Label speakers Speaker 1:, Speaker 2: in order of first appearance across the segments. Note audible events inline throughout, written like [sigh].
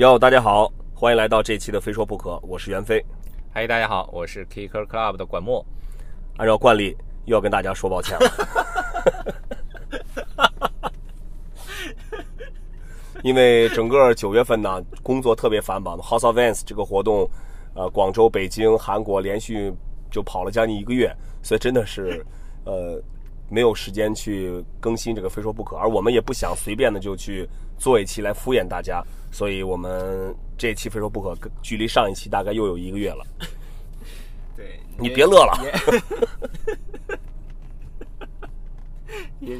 Speaker 1: 哟，大家好，欢迎来到这期的《非说不可》，我是袁飞。
Speaker 2: 嗨，大家好，我是 Kicker Club 的管墨。
Speaker 1: 按照惯例，又要跟大家说抱歉了，[laughs] 因为整个九月份呢，工作特别繁忙，House of Vans 这个活动，呃，广州、北京、韩国连续就跑了将近一个月，所以真的是，呃，没有时间去更新这个《非说不可》，而我们也不想随便的就去做一期来敷衍大家，所以我们这一期《非说不可》距离上一期大概又有一个月了。[laughs]
Speaker 2: 对
Speaker 1: 你别乐了，
Speaker 2: 也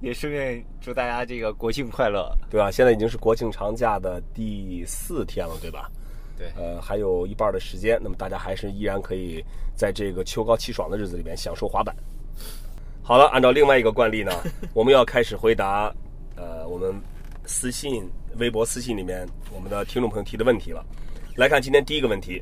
Speaker 2: [laughs] 也顺便祝大家这个国庆快乐。
Speaker 1: 对吧？现在已经是国庆长假的第四天了，对吧？
Speaker 2: 对，
Speaker 1: 呃，还有一半的时间，那么大家还是依然可以在这个秋高气爽的日子里面享受滑板。好了，按照另外一个惯例呢，[laughs] 我们要开始回答呃我们私信、微博私信里面我们的听众朋友提的问题了。来看今天第一个问题，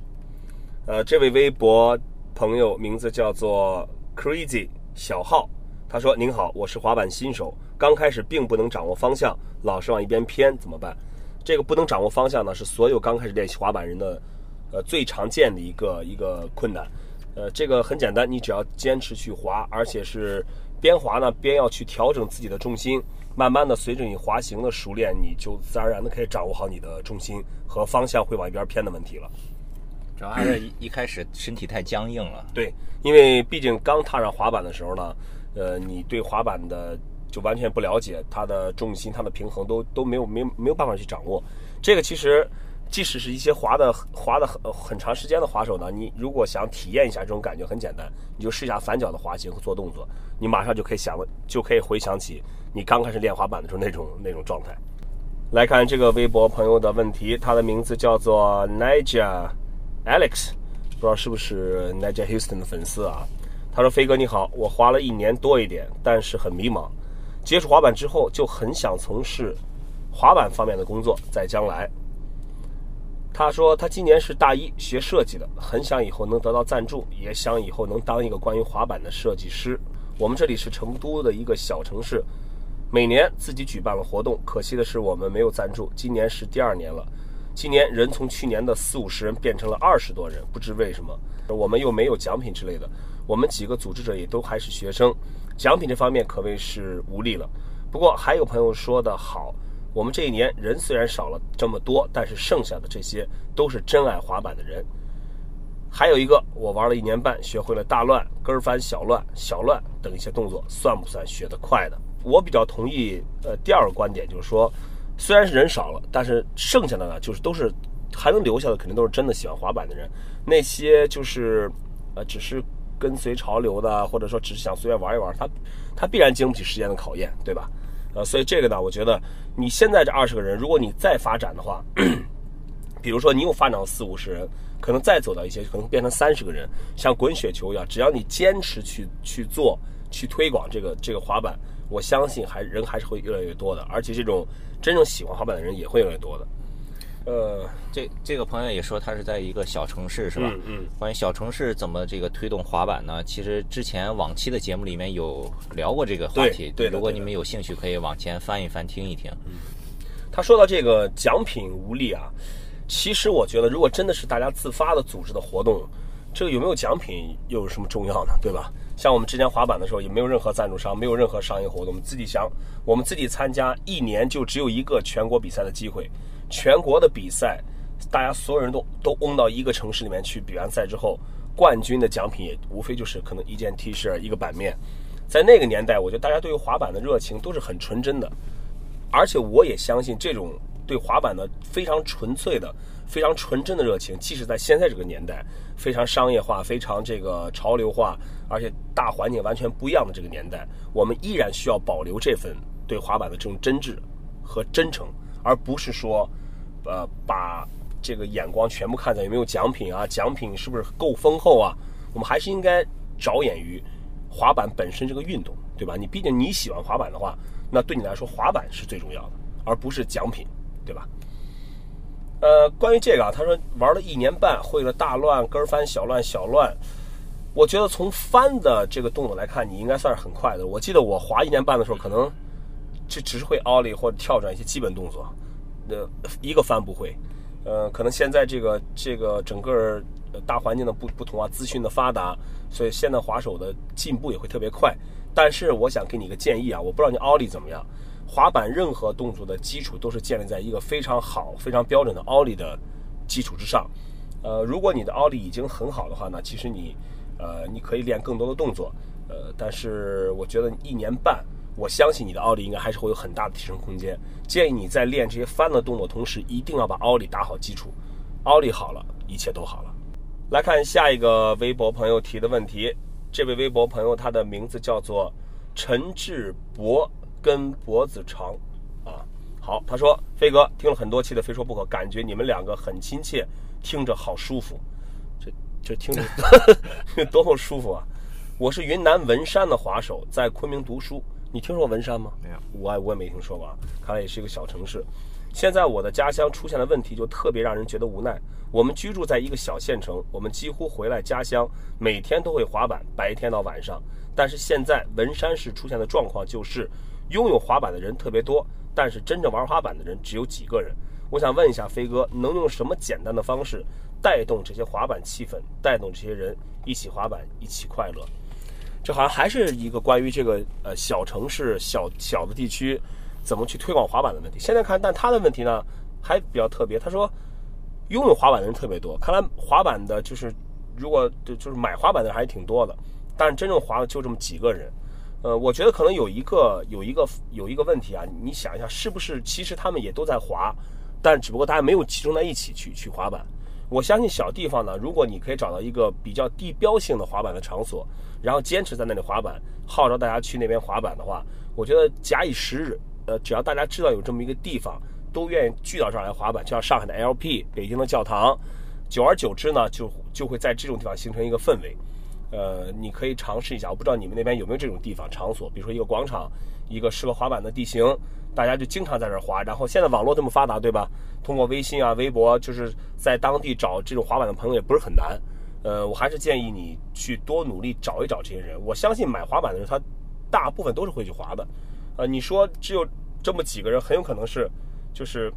Speaker 1: 呃，这位微博朋友名字叫做 Crazy 小号，他说：“您好，我是滑板新手，刚开始并不能掌握方向，老是往一边偏，怎么办？”这个不能掌握方向呢，是所有刚开始练习滑板人的，呃，最常见的一个一个困难。呃，这个很简单，你只要坚持去滑，而且是边滑呢边要去调整自己的重心，慢慢的随着你滑行的熟练，你就自然而然的可以掌握好你的重心和方向会往一边偏的问题了。
Speaker 2: 主要还是一一开始身体太僵硬了。
Speaker 1: 对，因为毕竟刚踏上滑板的时候呢，呃，你对滑板的就完全不了解，它的重心、它的平衡都都没有没有没有办法去掌握。这个其实，即使是一些滑的滑的很很长时间的滑手呢，你如果想体验一下这种感觉，很简单，你就试一下反脚的滑行和做动作，你马上就可以想就可以回想起你刚开始练滑板的时候那种那种状态。来看这个微博朋友的问题，他的名字叫做 Niger Alex，不知道是不是 Niger Houston 的粉丝啊？他说：“飞哥你好，我滑了一年多一点，但是很迷茫。接触滑板之后，就很想从事滑板方面的工作，在将来。”他说他今年是大一，学设计的，很想以后能得到赞助，也想以后能当一个关于滑板的设计师。我们这里是成都的一个小城市，每年自己举办了活动，可惜的是我们没有赞助，今年是第二年了。今年人从去年的四五十人变成了二十多人，不知为什么。我们又没有奖品之类的，我们几个组织者也都还是学生，奖品这方面可谓是无力了。不过还有朋友说的好，我们这一年人虽然少了这么多，但是剩下的这些都是真爱滑板的人。还有一个，我玩了一年半，学会了大乱、跟翻、小乱、小乱等一些动作，算不算学得快的？我比较同意，呃，第二个观点就是说，虽然是人少了，但是剩下的呢，就是都是还能留下的，肯定都是真的喜欢滑板的人。那些就是，呃，只是跟随潮流的，或者说只是想随便玩一玩，他他必然经不起时间的考验，对吧？呃，所以这个呢，我觉得你现在这二十个人，如果你再发展的话，[clears throat] 比如说你又发展到四五十人，可能再走到一些，可能变成三十个人，像滚雪球一样，只要你坚持去去做，去推广这个这个滑板，我相信还人还是会越来越多的，而且这种真正喜欢滑板的人也会越来越多的。呃，
Speaker 2: 这这个朋友也说他是在一个小城市，是吧？
Speaker 1: 嗯嗯
Speaker 2: 关于小城市怎么这个推动滑板呢？其实之前往期的节目里面有聊过这个话题。
Speaker 1: 对对
Speaker 2: 如果你们有兴趣，可以往前翻一翻，听一听。
Speaker 1: 嗯他说到这个奖品无力啊，其实我觉得，如果真的是大家自发的组织的活动，这个有没有奖品又有什么重要呢？对吧？像我们之前滑板的时候，也没有任何赞助商，没有任何商业活动，我们自己想，我们自己参加，一年就只有一个全国比赛的机会，全国的比赛，大家所有人都都嗡到一个城市里面去比完赛之后，冠军的奖品也无非就是可能一件 T 恤、一个版面。在那个年代，我觉得大家对于滑板的热情都是很纯真的，而且我也相信这种对滑板的非常纯粹的、非常纯真的热情，即使在现在这个年代，非常商业化、非常这个潮流化，而且大环境完全不一样的这个年代，我们依然需要保留这份对滑板的这种真挚和真诚，而不是说，呃，把这个眼光全部看在有没有奖品啊，奖品是不是够丰厚啊？我们还是应该着眼于滑板本身这个运动，对吧？你毕竟你喜欢滑板的话，那对你来说滑板是最重要的，而不是奖品，对吧？呃，关于这个啊，他说玩了一年半，会了大乱、跟翻、小乱、小乱。我觉得从翻的这个动作来看，你应该算是很快的。我记得我滑一年半的时候，可能就只是会奥利或者跳转一些基本动作，呃，一个翻不会。呃，可能现在这个这个整个大环境的不不同啊，资讯的发达，所以现在滑手的进步也会特别快。但是我想给你一个建议啊，我不知道你奥利怎么样。滑板任何动作的基础都是建立在一个非常好、非常标准的奥利的基础之上。呃，如果你的奥利已经很好的话呢，其实你呃你可以练更多的动作。呃，但是我觉得一年半，我相信你的奥利应该还是会有很大的提升空间。建议你在练这些翻的动作同时，一定要把奥利打好基础。奥利好了，一切都好了。来看下一个微博朋友提的问题，这位微博朋友他的名字叫做陈志博。跟脖子长，啊，好，他说飞哥听了很多期的《非说不可》，感觉你们两个很亲切，听着好舒服，这这听着 [laughs] 多么舒服啊！我是云南文山的滑手，在昆明读书，你听说过文山吗？
Speaker 2: 没有，
Speaker 1: 我我也没听说过啊，看来也是一个小城市。现在我的家乡出现了问题就特别让人觉得无奈。我们居住在一个小县城，我们几乎回来家乡每天都会滑板，白天到晚上。但是现在文山市出现的状况就是。拥有滑板的人特别多，但是真正玩滑板的人只有几个人。我想问一下飞哥，能用什么简单的方式带动这些滑板气氛，带动这些人一起滑板，一起快乐？这好像还是一个关于这个呃小城市、小小的地区怎么去推广滑板的问题。现在看，但他的问题呢还比较特别。他说，拥有滑板的人特别多，看来滑板的就是如果就就是买滑板的还挺多的，但是真正滑的就这么几个人。呃，我觉得可能有一个有一个有一个问题啊，你想一下，是不是其实他们也都在滑，但只不过大家没有集中在一起去去滑板。我相信小地方呢，如果你可以找到一个比较地标性的滑板的场所，然后坚持在那里滑板，号召大家去那边滑板的话，我觉得假以时日，呃，只要大家知道有这么一个地方，都愿意聚到这儿来滑板，就像上海的 LP、北京的教堂，久而久之呢，就就会在这种地方形成一个氛围。呃，你可以尝试一下，我不知道你们那边有没有这种地方场所，比如说一个广场，一个适合滑板的地形，大家就经常在这儿滑。然后现在网络这么发达，对吧？通过微信啊、微博，就是在当地找这种滑板的朋友也不是很难。呃，我还是建议你去多努力找一找这些人。我相信买滑板的人，他大部分都是会去滑的。呃，你说只有这么几个人，很有可能是，就是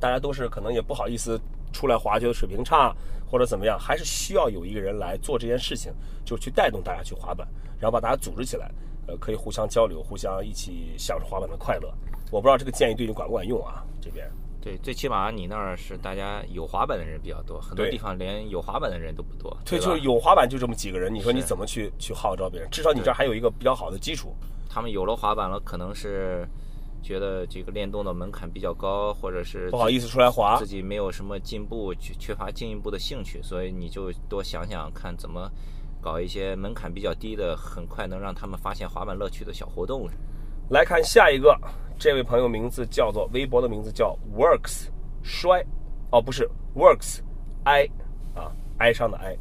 Speaker 1: 大家都是可能也不好意思。出来滑觉得水平差或者怎么样，还是需要有一个人来做这件事情，就去带动大家去滑板，然后把大家组织起来，呃，可以互相交流，互相一起享受滑板的快乐。我不知道这个建议对你管不管用啊？这边
Speaker 2: 对，最起码你那儿是大家有滑板的人比较多，很多地方连有滑板的人都不多。
Speaker 1: 对，就是有滑板就这么几个人，你说你怎么去去号召别人？至少你这儿还有一个比较好的基础。
Speaker 2: 他们有了滑板了，可能是。觉得这个练动的门槛比较高，或者是
Speaker 1: 不好意思出来滑，
Speaker 2: 自己没有什么进步，缺缺乏进一步的兴趣，所以你就多想想看怎么搞一些门槛比较低的，很快能让他们发现滑板乐趣的小活动。
Speaker 1: 来看下一个，这位朋友名字叫做微博的名字叫 Works 摔，哦不是 Works 哀啊哀伤的哀。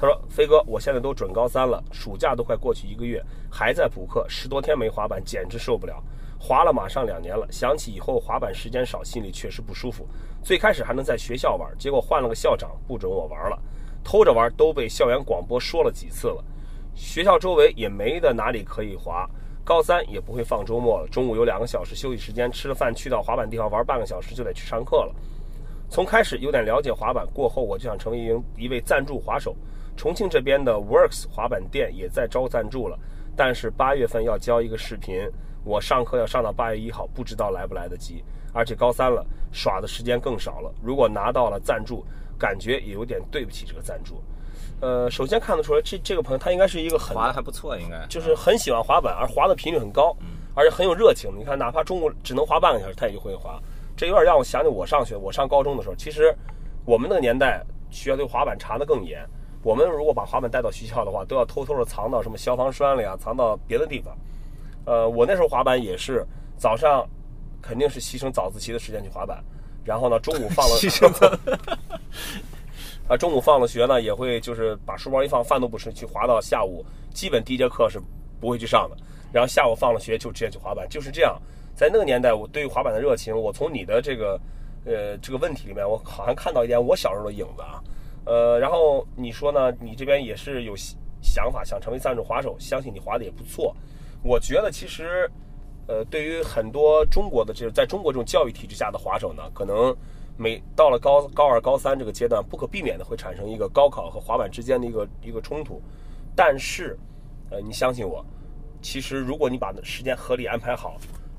Speaker 1: 他说：“飞哥，我现在都准高三了，暑假都快过去一个月，还在补课，十多天没滑板，简直受不了。”滑了马上两年了，想起以后滑板时间少，心里确实不舒服。最开始还能在学校玩，结果换了个校长，不准我玩了，偷着玩都被校园广播说了几次了。学校周围也没的哪里可以滑，高三也不会放周末了，中午有两个小时休息时间，吃了饭去到滑板地方玩半个小时就得去上课了。从开始有点了解滑板过后，我就想成为一名一位赞助滑手。重庆这边的 Works 滑板店也在招赞助了，但是八月份要交一个视频。我上课要上到八月一号，不知道来不来得及，而且高三了，耍的时间更少了。如果拿到了赞助，感觉也有点对不起这个赞助。呃，首先看得出来，这这个朋友他应该是一个很
Speaker 2: 滑的还不错，应该
Speaker 1: 就是很喜欢滑板，而滑的频率很高，而且很有热情。你看，哪怕中午只能滑半个小时，他也就会滑。这有点让我想起我上学，我上高中的时候，其实我们那个年代学校对滑板查的更严。我们如果把滑板带到学校的话，都要偷偷的藏到什么消防栓里啊，藏到别的地方。呃，我那时候滑板也是早上，肯定是牺牲早自习的时间去滑板，然后呢，中午放了 [laughs] [laughs] 啊，中午放了学呢，也会就是把书包一放，饭都不吃，去滑到下午，基本第一节课是不会去上的，然后下午放了学就直接去滑板，就是这样。在那个年代，我对于滑板的热情，我从你的这个呃这个问题里面，我好像看到一点我小时候的影子啊。呃，然后你说呢？你这边也是有想法想成为赞助滑手，相信你滑的也不错。我觉得其实，呃，对于很多中国的，就是在中国这种教育体制下的滑手呢，可能每到了高高二、高三这个阶段，不可避免的会产生一个高考和滑板之间的一个一个冲突。但是，呃，你相信我，其实如果你把时间合理安排好，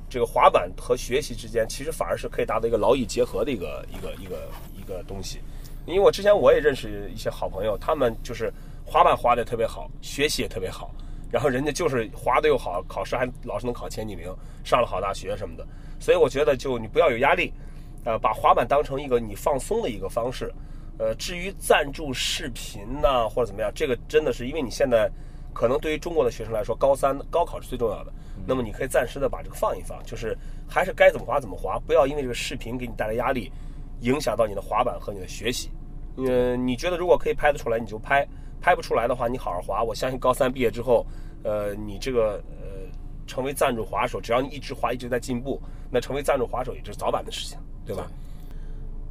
Speaker 1: 这个滑板和学习之间，其实反而是可以达到一个劳逸结合的一个一个一个一个东西。因为我之前我也认识一些好朋友，他们就是滑板滑的特别好，学习也特别好，然后人家就是滑的又好，考试还老是能考前几名，上了好大学什么的。所以我觉得，就你不要有压力，呃，把滑板当成一个你放松的一个方式。呃，至于赞助视频呐或者怎么样，这个真的是因为你现在可能对于中国的学生来说，高三高考是最重要的。那么你可以暂时的把这个放一放，就是还是该怎么滑怎么滑，不要因为这个视频给你带来压力，影响到你的滑板和你的学习。呃，你觉得如果可以拍得出来，你就拍；拍不出来的话，你好好滑。我相信高三毕业之后，呃，你这个呃成为赞助滑手，只要你一直滑，一直在进步，那成为赞助滑手也就是早晚的事情，对吧？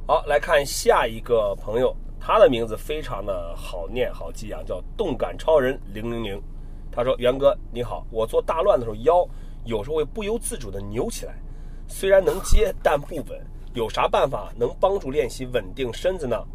Speaker 1: 好，来看下一个朋友，他的名字非常的好念好记啊，叫动感超人零零零。他说：“袁哥你好，我做大乱的时候腰有时候会不由自主的扭起来，虽然能接但不稳，有啥办法能帮助练习稳定身子呢？”（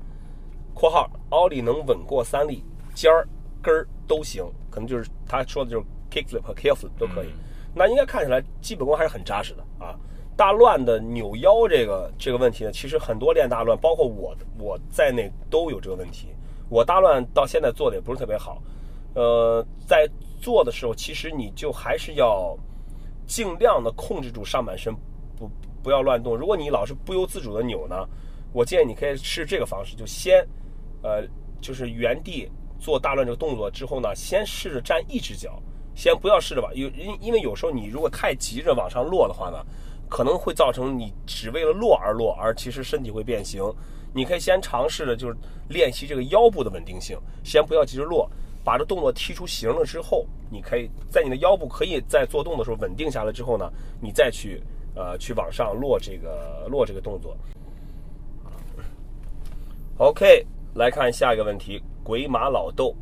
Speaker 1: 括号奥利能稳过三粒尖儿根儿都行，可能就是他说的就是 kickflip 和 careflip 都可以。那应该看起来基本功还是很扎实的啊。大乱的扭腰这个这个问题呢，其实很多练大乱，包括我我在内都有这个问题。我大乱到现在做的也不是特别好，呃，在做的时候，其实你就还是要尽量的控制住上半身，不不要乱动。如果你老是不由自主的扭呢，我建议你可以试这个方式，就先呃就是原地做大乱这个动作之后呢，先试着站一只脚，先不要试着往，有因因为有时候你如果太急着往上落的话呢。可能会造成你只为了落而落，而其实身体会变形。你可以先尝试着就是练习这个腰部的稳定性，先不要急着落，把这动作踢出形了之后，你可以在你的腰部可以在做动的时候稳定下来之后呢，你再去呃去往上落这个落这个动作。OK，来看下一个问题，鬼马老豆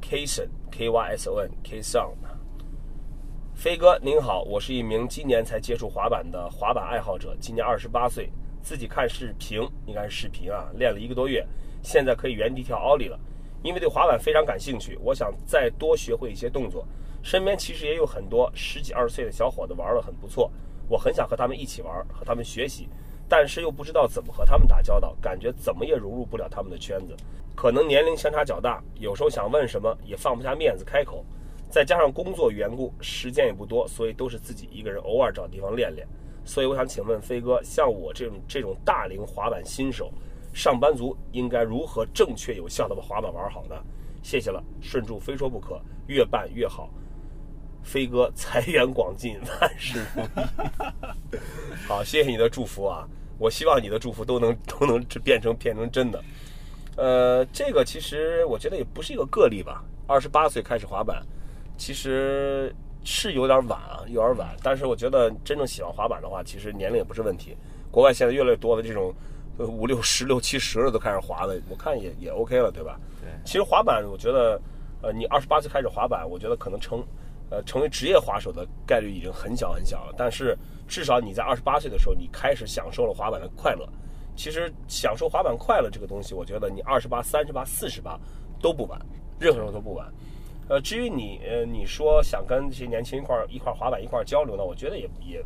Speaker 1: ，Kason K Y S O N K Song，。飞哥您好，我是一名今年才接触滑板的滑板爱好者，今年二十八岁，自己看视频，应该是视频啊，练了一个多月，现在可以原地跳奥利了。因为对滑板非常感兴趣，我想再多学会一些动作。身边其实也有很多十几二十岁的小伙子玩的很不错，我很想和他们一起玩，和他们学习，但是又不知道怎么和他们打交道，感觉怎么也融入不了他们的圈子。可能年龄相差较大，有时候想问什么也放不下面子开口。再加上工作缘故，时间也不多，所以都是自己一个人偶尔找地方练练。所以我想请问飞哥，像我这种这种大龄滑板新手、上班族，应该如何正确有效的把滑板玩好呢？谢谢了，顺祝非说不可，越办越好。飞哥财源广进，万事如意。[laughs] 好，谢谢你的祝福啊！我希望你的祝福都能 [laughs] 都能变成变成真的。呃，这个其实我觉得也不是一个个例吧。二十八岁开始滑板。其实是有点晚啊，有点晚。但是我觉得真正喜欢滑板的话，其实年龄也不是问题。国外现在越来越多的这种五六十、六七十的都开始滑的，我看也也 OK 了，对吧？
Speaker 2: 对。
Speaker 1: 其实滑板，我觉得，呃，你二十八岁开始滑板，我觉得可能成，呃，成为职业滑手的概率已经很小很小了。但是至少你在二十八岁的时候，你开始享受了滑板的快乐。其实享受滑板快乐这个东西，我觉得你二十八、三十八、四十八都不晚，任何时候都不晚。呃，至于你，呃，你说想跟这些年轻一块儿一块儿滑板一块儿交流呢，我觉得也也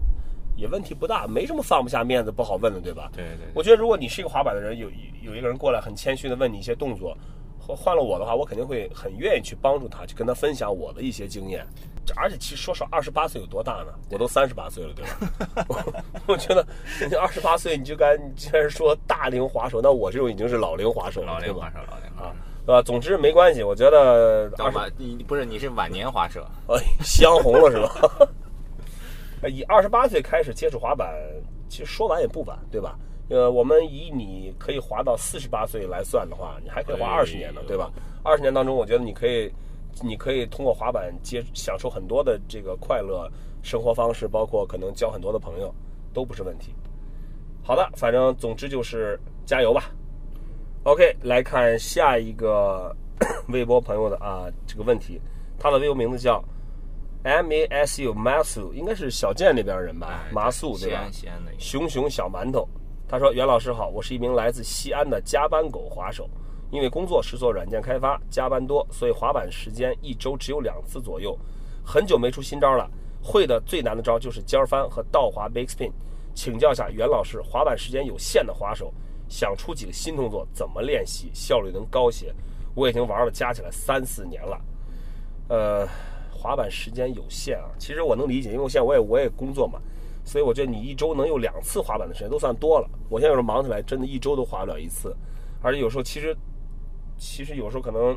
Speaker 1: 也问题不大，没什么放不下面子不好问的，对吧？
Speaker 2: 对对。
Speaker 1: 我觉得如果你是一个滑板的人，有有一个人过来很谦虚的问你一些动作，换了我的话，我肯定会很愿意去帮助他，去跟他分享我的一些经验。而且其实说实话，二十八岁有多大呢？我都三十八岁了，对吧？[laughs] [laughs] 我觉得你二十八岁你就该，既然说大龄滑手，那我这种已经是老龄滑手了，
Speaker 2: 老龄滑手，老龄
Speaker 1: 啊。呃，总之没关系，我觉得
Speaker 2: 二十你不是你是晚年滑手，
Speaker 1: 哎，香红了是吧？[laughs] 以二十八岁开始接触滑板，其实说晚也不晚，对吧？呃，我们以你可以滑到四十八岁来算的话，你还可以滑二十年呢，对吧？二十年当中，我觉得你可以，你可以通过滑板接享受很多的这个快乐生活方式，包括可能交很多的朋友，都不是问题。好的，反正总之就是加油吧。OK，来看下一个 [coughs] 微博朋友的啊这个问题，他的微博名字叫 Masu Masu，应该是小健那边人吧？麻素对吧？
Speaker 2: 西安的
Speaker 1: 熊熊小馒头，他说：“袁老师好，我是一名来自西安的加班狗滑手，因为工作是做软件开发，加班多，所以滑板时间一周只有两次左右，很久没出新招了。会的最难的招就是尖翻和倒滑 big spin。请教一下袁老师，滑板时间有限的滑手，想出几个新动作怎么练习，效率能高些？我已经玩了加起来三四年了，呃，滑板时间有限啊，其实我能理解，因为我现在我也我也工作嘛。”所以我觉得你一周能有两次滑板的时间都算多了。我现在有时候忙起来，真的一周都滑不了一次，而且有时候其实，其实有时候可能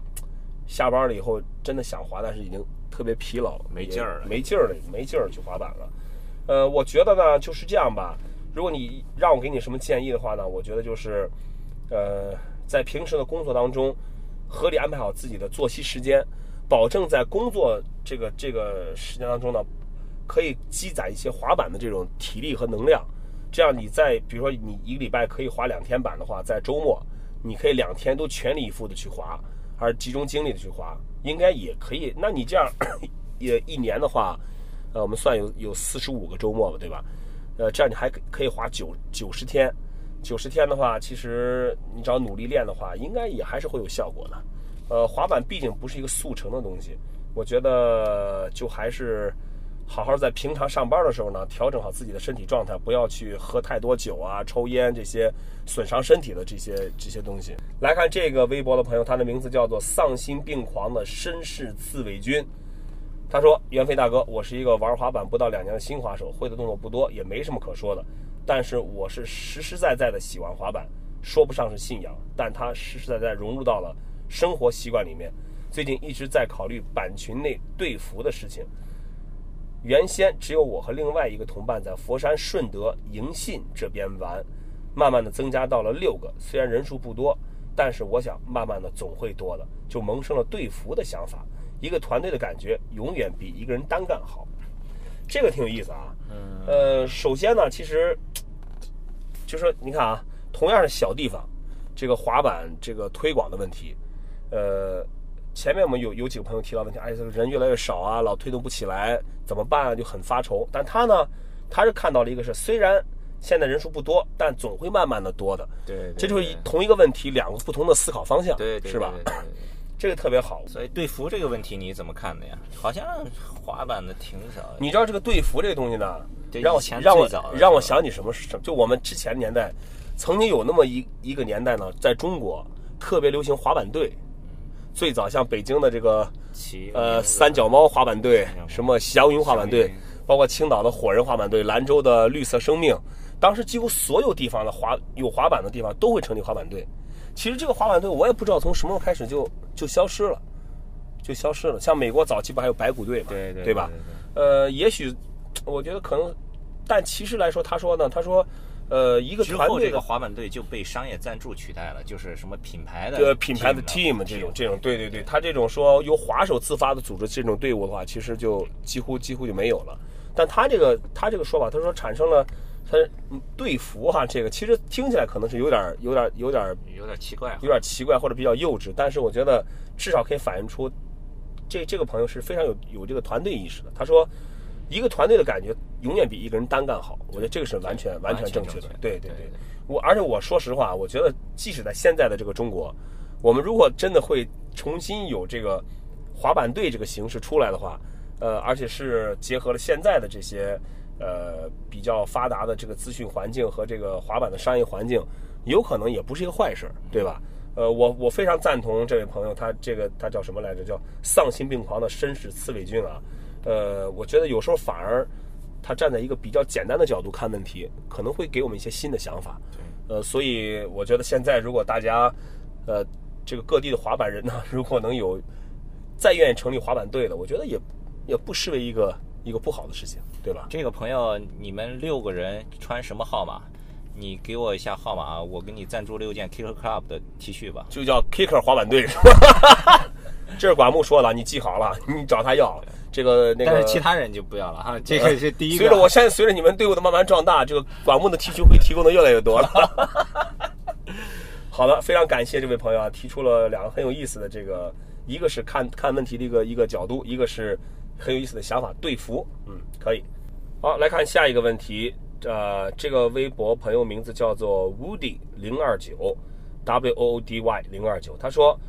Speaker 1: 下班了以后真的想滑，但是已经特别疲劳，
Speaker 2: 没劲儿了，
Speaker 1: 没劲儿了，没劲儿去滑板了。呃，我觉得呢就是这样吧。如果你让我给你什么建议的话呢，我觉得就是，呃，在平时的工作当中，合理安排好自己的作息时间，保证在工作这个这个时间当中呢。可以积攒一些滑板的这种体力和能量，这样你在比如说你一个礼拜可以滑两天板的话，在周末你可以两天都全力以赴的去滑，而集中精力的去滑，应该也可以。那你这样 [coughs] 也一年的话，呃，我们算有有四十五个周末吧，对吧？呃，这样你还可以滑九九十天，九十天的话，其实你只要努力练的话，应该也还是会有效果的。呃，滑板毕竟不是一个速成的东西，我觉得就还是。好好在平常上班的时候呢，调整好自己的身体状态，不要去喝太多酒啊、抽烟这些损伤身体的这些这些东西。来看这个微博的朋友，他的名字叫做丧心病狂的绅士刺猬君。他说：“袁飞大哥，我是一个玩滑板不到两年的新滑手，会的动作不多，也没什么可说的。但是我是实实在在的喜欢滑板，说不上是信仰，但它实实在在融入到了生活习惯里面。最近一直在考虑板群内队服的事情。”原先只有我和另外一个同伴在佛山顺德迎信这边玩，慢慢的增加到了六个，虽然人数不多，但是我想慢慢的总会多的，就萌生了队服的想法。一个团队的感觉永远比一个人单干好，这个挺有意思啊。嗯。呃，首先呢，其实就说你看啊，同样是小地方，这个滑板这个推广的问题，呃。前面我们有有几个朋友提到问题，哎，这个人越来越少啊，老推动不起来，怎么办啊？就很发愁。但他呢，他是看到了一个是，虽然现在人数不多，但总会慢慢的多的。
Speaker 2: 对，
Speaker 1: 这就是同一个问题，两个不同的思考方向，
Speaker 2: 对，
Speaker 1: 是吧？这个特别好。
Speaker 2: 所以队服这个问题你怎么看的呀？好像滑板的挺少。
Speaker 1: 你知道这个队服这个东西呢，让我让我让我想起什么？什就我们之前年代，曾经有那么一一个年代呢，在中国特别流行滑板队。最早像北京的这个，呃，三脚猫滑板队，什么祥云滑板队，包括青岛的火人滑板队，兰州的绿色生命，当时几乎所有地方的滑有滑板的地方都会成立滑板队。其实这个滑板队我也不知道从什么时候开始就就消失了，就消失了。像美国早期不还有白骨队嘛，
Speaker 2: 对对，
Speaker 1: 对吧？呃，也许我觉得可能，但其实来说，他说呢，他说。呃，一个团队
Speaker 2: 这个滑板队就被商业赞助取代了，就是什么品牌的
Speaker 1: 呃品牌的 team 这种这种，对对对，他这种说由滑手自发的组织这种队伍的话，其实就几乎几乎就没有了。但他这个他这个说法，他说产生了他队服哈，这个其实听起来可能是有点有点有点
Speaker 2: 有点奇怪，
Speaker 1: 有点奇怪或者比较幼稚，但是我觉得至少可以反映出这这个朋友是非常有有这个团队意识的。他说。一个团队的感觉永远比一个人单干好，我觉得这个是完全完全正确的。对对对，我而且我说实话，我觉得即使在现在的这个中国，我们如果真的会重新有这个滑板队这个形式出来的话，呃，而且是结合了现在的这些呃比较发达的这个资讯环境和这个滑板的商业环境，有可能也不是一个坏事，对吧？呃，我我非常赞同这位朋友，他这个他叫什么来着？叫丧心病狂的绅士刺猬君啊。呃，我觉得有时候反而，他站在一个比较简单的角度看问题，可能会给我们一些新的想法。呃，所以我觉得现在如果大家，呃，这个各地的滑板人呢，[laughs] 如果能有再愿意成立滑板队的，我觉得也也不失为一个一个不好的事情，对吧？
Speaker 2: 这个朋友，你们六个人穿什么号码？你给我一下号码啊，我给你赞助六件 Kicker Club 的 T 恤吧。
Speaker 1: 就叫 Kicker 滑板队是吧？[laughs] 这是管木说的，你记好了，你找他要。这个那个，
Speaker 2: 但是其他人就不要了哈。这个是第一个。
Speaker 1: 随着我现在随着你们队伍的慢慢壮大，这个管木的 T 恤会提供的越来越多了。[laughs] 好的，非常感谢这位朋友啊，提出了两个很有意思的这个，一个是看看问题的一个一个角度，一个是很有意思的想法。对服，嗯，可以。好，来看下一个问题。呃，这个微博朋友名字叫做 Woody 零二九，W O O D Y 零二九。他说：“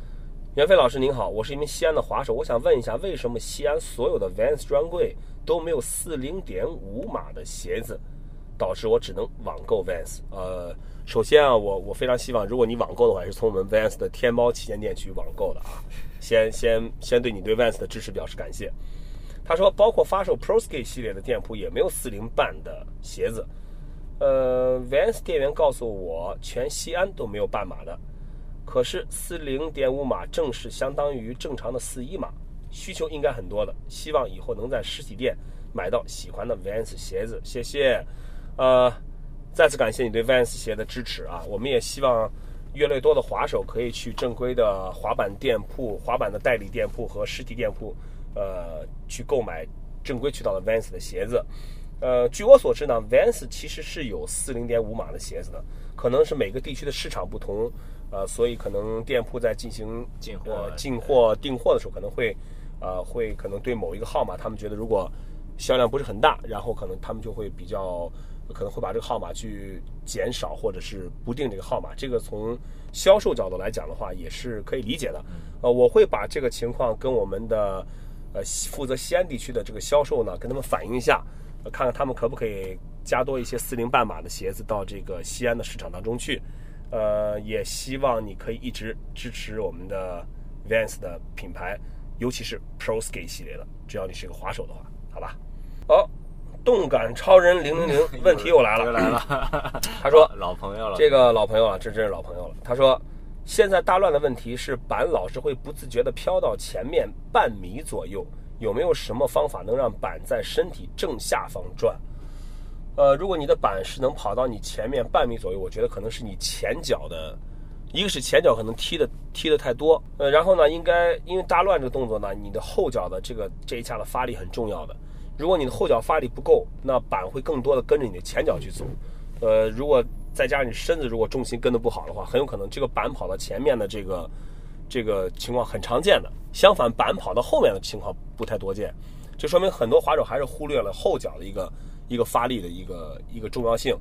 Speaker 1: 袁飞老师您好，我是一名西安的滑手，我想问一下，为什么西安所有的 Vans 专柜都没有四零点五码的鞋子，导致我只能网购 Vans？呃，首先啊，我我非常希望，如果你网购的话，是从我们 Vans 的天猫旗舰店去网购的啊。先先先对你对 Vans 的支持表示感谢。”他说，包括发售 Pro Skate 系列的店铺也没有四零半的鞋子。呃，Vans 店员告诉我，全西安都没有半码的。可是四零点五码正是相当于正常的四一码，需求应该很多的。希望以后能在实体店买到喜欢的 Vans 鞋子。谢谢。呃，再次感谢你对 Vans 鞋的支持啊！我们也希望越来越多的滑手可以去正规的滑板店铺、滑板的代理店铺和实体店铺。呃，去购买正规渠道的 Vans 的鞋子。呃，据我所知呢，Vans 其实是有四零点五码的鞋子的，可能是每个地区的市场不同，呃，所以可能店铺在进行
Speaker 2: 进货、
Speaker 1: 进货、订货的时候，可能会，呃，会可能对某一个号码，他们觉得如果销量不是很大，然后可能他们就会比较可能会把这个号码去减少，或者是不定这个号码。这个从销售角度来讲的话，也是可以理解的。呃，我会把这个情况跟我们的。呃，负责西安地区的这个销售呢，跟他们反映一下，看看他们可不可以加多一些四零半码的鞋子到这个西安的市场当中去。呃，也希望你可以一直支持我们的 Vans 的品牌，尤其是 Pro Skate 系列的。只要你是个滑手的话，好吧？好，动感超人零零零，[laughs] 问题又来了，
Speaker 2: 又来了。
Speaker 1: 他说，
Speaker 2: 老朋友了，
Speaker 1: 这个老朋友了，这真是老朋友了。他说。现在大乱的问题是板老是会不自觉地飘到前面半米左右，有没有什么方法能让板在身体正下方转？呃，如果你的板是能跑到你前面半米左右，我觉得可能是你前脚的，一个是前脚可能踢的踢的太多，呃，然后呢，应该因为大乱这个动作呢，你的后脚的这个这一下的发力很重要的，如果你的后脚发力不够，那板会更多的跟着你的前脚去走，呃，如果。再加上你身子如果重心跟得不好的话，很有可能这个板跑到前面的这个这个情况很常见的。相反，板跑到后面的情况不太多见，就说明很多滑手还是忽略了后脚的一个一个发力的一个一个重要性。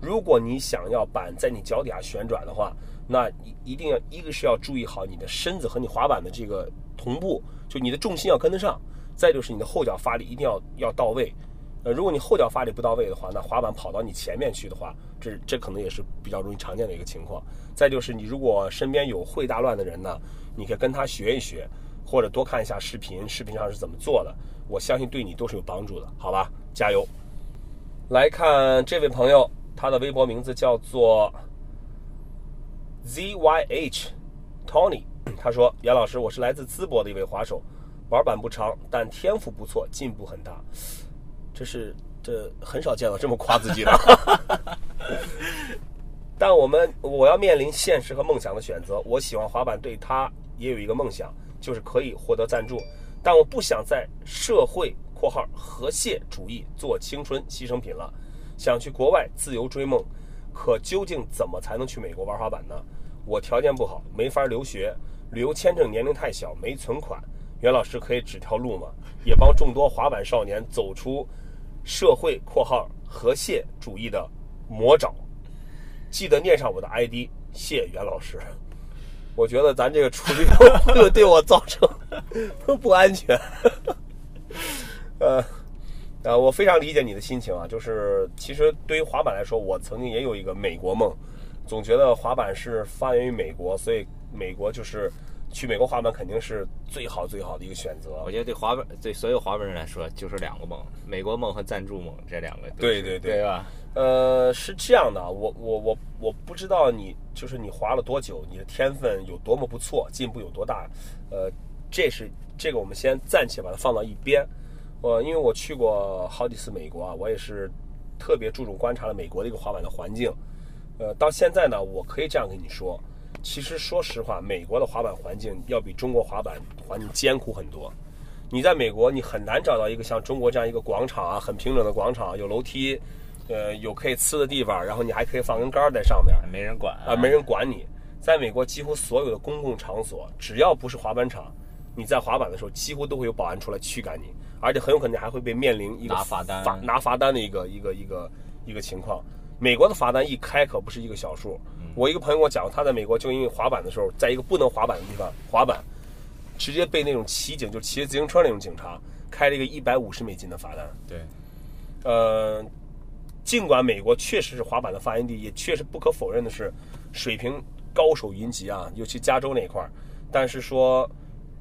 Speaker 1: 如果你想要板在你脚底下旋转的话，那一定要一个是要注意好你的身子和你滑板的这个同步，就你的重心要跟得上。再就是你的后脚发力一定要要到位。呃，如果你后脚发力不到位的话，那滑板跑到你前面去的话，这这可能也是比较容易常见的一个情况。再就是你如果身边有会大乱的人呢，你可以跟他学一学，或者多看一下视频，视频上是怎么做的，我相信对你都是有帮助的，好吧？加油！来看这位朋友，他的微博名字叫做 ZYH Tony，他说：“杨老师，我是来自淄博的一位滑手，玩板不长，但天赋不错，进步很大。”这是这很少见到这么夸自己的，[laughs] 但我们我要面临现实和梦想的选择。我喜欢滑板，对他也有一个梦想，就是可以获得赞助。但我不想在社会（括号和谐主义）做青春牺牲品了，想去国外自由追梦。可究竟怎么才能去美国玩滑板呢？我条件不好，没法留学，旅游签证年龄太小，没存款。袁老师可以指条路吗？也帮众多滑板少年走出。社会（括号和谐主义）的魔爪，记得念上我的 ID，谢袁老师。我觉得咱这个处理会对我造成不安全。呃，呃，我非常理解你的心情啊，就是其实对于滑板来说，我曾经也有一个美国梦，总觉得滑板是发源于美国，所以美国就是。去美国滑板肯定是最好最好的一个选择。
Speaker 2: 我觉得对滑板对所有滑板人来说，就是两个梦：美国梦和赞助梦这两个。
Speaker 1: 对对
Speaker 2: 对吧？
Speaker 1: 呃，是这样的，我我我我不知道你就是你滑了多久，你的天分有多么不错，进步有多大。呃，这是这个我们先暂且把它放到一边。我因为我去过好几次美国啊，我也是特别注重观察了美国的一个滑板的环境。呃，到现在呢，我可以这样跟你说。其实，说实话，美国的滑板环境要比中国滑板环境艰苦很多。你在美国，你很难找到一个像中国这样一个广场啊，很平整的广场，有楼梯，呃，有可以呲的地方，然后你还可以放根杆在上面，
Speaker 2: 没人管
Speaker 1: 啊，没人管你。在美国，几乎所有的公共场所，只要不是滑板场，你在滑板的时候，几乎都会有保安出来驱赶你，而且很有可能还会被面临一个
Speaker 2: 拿罚单、
Speaker 1: 拿罚单的一个一个一个一个情况。美国的罚单一开可不是一个小数。我一个朋友跟我讲，他在美国就因为滑板的时候，在一个不能滑板的地方滑板，直接被那种骑警，就骑着自行车那种警察开了一个一百五十美金的罚单。
Speaker 2: 对，
Speaker 1: 呃，尽管美国确实是滑板的发源地，也确实不可否认的是水平高手云集啊，尤其加州那一块儿。但是说，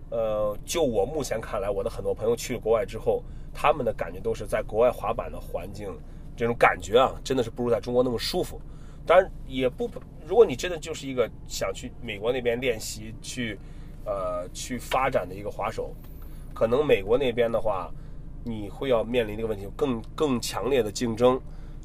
Speaker 1: 呃，就我目前看来，我的很多朋友去国外之后，他们的感觉都是在国外滑板的环境，这种感觉啊，真的是不如在中国那么舒服。当然也不，如果你真的就是一个想去美国那边练习、去呃去发展的一个滑手，可能美国那边的话，你会要面临这个问题，更更强烈的竞争。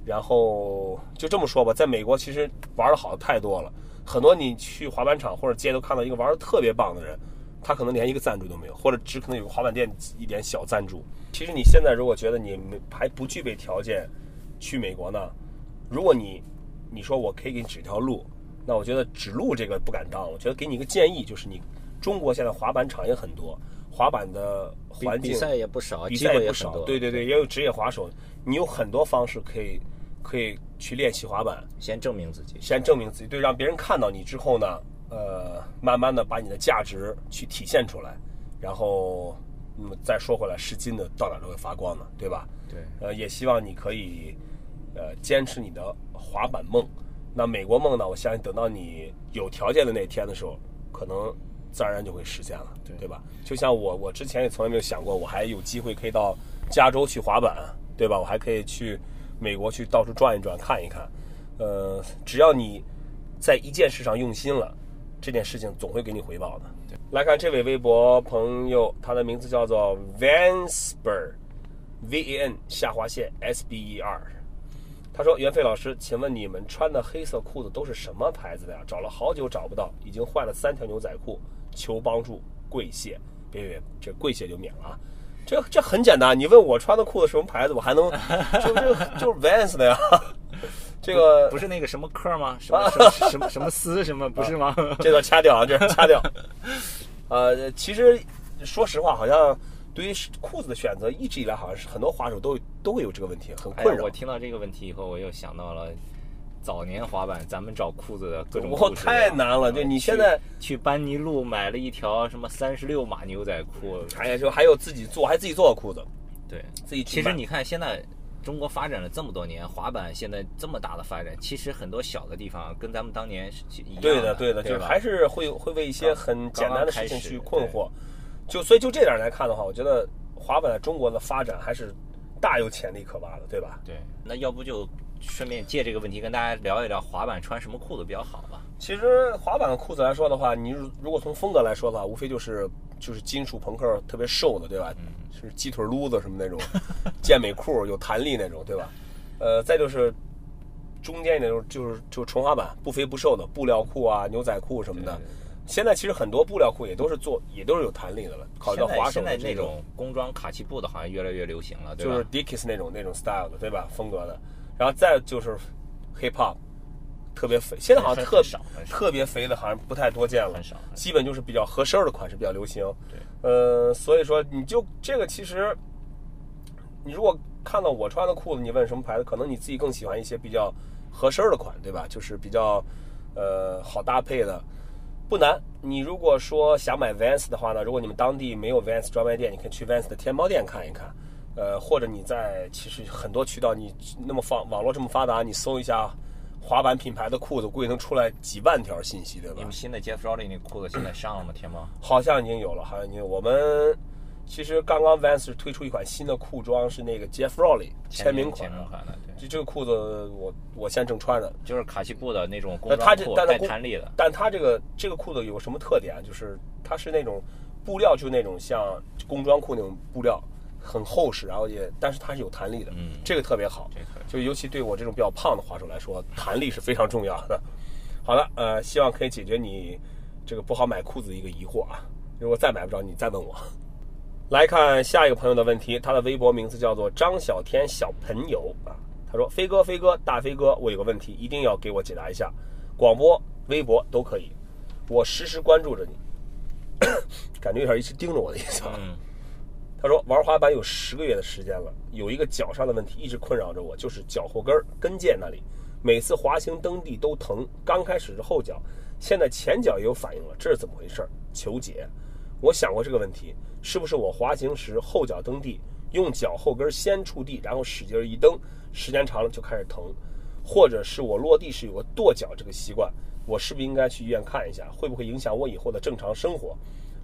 Speaker 1: 然后就这么说吧，在美国其实玩的好的太多了，很多你去滑板场或者街头看到一个玩的特别棒的人，他可能连一个赞助都没有，或者只可能有个滑板店一点小赞助。其实你现在如果觉得你还不具备条件去美国呢，如果你你说我可以给你指条路，那我觉得指路这个不敢当。我觉得给你一个建议，就是你中国现在滑板场也很多，滑板的环境
Speaker 2: 比赛也不少，
Speaker 1: 比赛也不少，对对对，也有职业滑手，你有很多方式可以可以去练习滑板，
Speaker 2: 先证明自己。
Speaker 1: 先证明自己，对，让别人看到你之后呢，呃，慢慢的把你的价值去体现出来，然后，那么再说回来，是金的到哪都会发光的，对吧？
Speaker 2: 对，
Speaker 1: 呃，也希望你可以，呃，坚持你的滑板梦。那美国梦呢？我相信等到你有条件的那天的时候，可能自然而然就会实现了，
Speaker 2: 对
Speaker 1: 对吧？就像我，我之前也从来没有想过，我还有机会可以到加州去滑板，对吧？我还可以去美国去到处转一转，看一看。呃，只要你在一件事上用心了，这件事情总会给你回报的。来看这位微博朋友，他的名字叫做 Vansper，V A N 下划线 S B E R。他说：“袁飞老师，请问你们穿的黑色裤子都是什么牌子的呀？找了好久找不到，已经换了三条牛仔裤，求帮助，跪谢。别别，这跪谢就免了啊。[laughs] 这这很简单，你问我穿的裤子什么牌子，我还能就就就是 Vans 的呀。这个
Speaker 2: 不是那个什么科吗？什么什么什么什么丝什么不是吗？
Speaker 1: 这段掐掉啊，这掐掉。呃，其实说实话，好像对于裤子的选择，一直以来好像是很多滑手都都会有这个问题，很困扰。
Speaker 2: 我听到这个问题以后，我又想到了早年滑板，咱们找裤子的各种
Speaker 1: 我太难了，就你现在，
Speaker 2: 去去班尼路买了一条什么三十六码牛仔裤，
Speaker 1: 哎呀，就还有自己做，还自己做裤子，
Speaker 2: 对，
Speaker 1: 自己
Speaker 2: 其实你看现在。中国发展了这么多年，滑板现在这么大的发展，其实很多小的地方跟咱们当年是一样
Speaker 1: 对
Speaker 2: 的，
Speaker 1: 对的，就是还是会会为一些很简单的事情去困惑。就所以就这点来看的话，我觉得滑板在中国的发展还是大有潜力可挖的，对吧？
Speaker 2: 对。那要不就顺便借这个问题跟大家聊一聊滑板穿什么裤子比较好吧？
Speaker 1: 其实滑板的裤子来说的话，你如如果从风格来说的话，无非就是就是金属朋克特别瘦的，对吧？是鸡腿撸子什么那种，健美裤有弹力那种，对吧？呃，再就是中间那种就是就纯滑板，不肥不瘦的布料裤啊、牛仔裤什么的。
Speaker 2: 对对
Speaker 1: 现在其实很多布料裤也都是做也都是有弹力的了，考虑到滑手
Speaker 2: 现在那
Speaker 1: 的这种
Speaker 2: 种工装卡其布的，好像越来越流行了，对吧？
Speaker 1: 就是 Dickies 那种那种 style 的，对吧？风格的，然后再就是 hip hop，特别肥，现在好像特特别肥的，好像不太多见了，
Speaker 2: 很少
Speaker 1: 基本就是比较合身的款式比较流行。
Speaker 2: 对，
Speaker 1: 呃，所以说你就这个其实，你如果看到我穿的裤子，你问什么牌子，可能你自己更喜欢一些比较合身的款，对吧？就是比较呃好搭配的。不难，你如果说想买 Vans 的话呢，如果你们当地没有 Vans 专卖店，你可以去 Vans 的天猫店看一看，呃，或者你在其实很多渠道，你那么放网络这么发达，你搜一下滑板品牌的裤子，估计能出来几万条信息，对吧
Speaker 2: 你们？新的 Jeff Rowley 那裤子现在上了吗？天猫？
Speaker 1: 好像已经有了，好像已经有。我们其实刚刚 Vans 推出一款新的裤装，是那个 Jeff Rowley 签名款啊。
Speaker 2: 签名款的，对，
Speaker 1: 这这个裤子我我现在正穿着，
Speaker 2: 就是卡其布的那种工装裤，带弹力的，
Speaker 1: 但它这个这个裤子有什么特点啊？就是它是那种布料，就是那种像工装裤那种布料，很厚实，然后也但是它是有弹力的，
Speaker 2: 嗯
Speaker 1: 这个特别好
Speaker 2: 这个。
Speaker 1: 就尤其对我这种比较胖的滑手来说，弹力是非常重要的。好了，呃，希望可以解决你这个不好买裤子的一个疑惑啊。如果再买不着，你再问我。来看下一个朋友的问题，他的微博名字叫做张小天小朋友啊。他说：“飞哥，飞哥，大飞哥，我有个问题，一定要给我解答一下。广播、微博都可以，我时时关注着你，[coughs] 感觉有点一直盯着我的意思啊。
Speaker 2: 嗯，
Speaker 1: 他说玩滑板有十个月的时间了，有一个脚上的问题一直困扰着我，就是脚后跟儿跟腱那里，每次滑行蹬地都疼。刚开始是后脚，现在前脚也有反应了，这是怎么回事？求解。我想过这个问题，是不是我滑行时后脚蹬地，用脚后跟先触地，然后使劲一蹬，时间长了就开始疼？或者是我落地时有个跺脚这个习惯，我是不是应该去医院看一下，会不会影响我以后的正常生活？